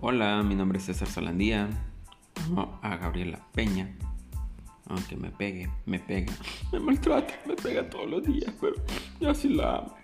Hola, mi nombre es César Solandía. No, a Gabriela Peña. Aunque me pegue, me pega, me maltrata, me pega todos los días, pero yo sí la amo.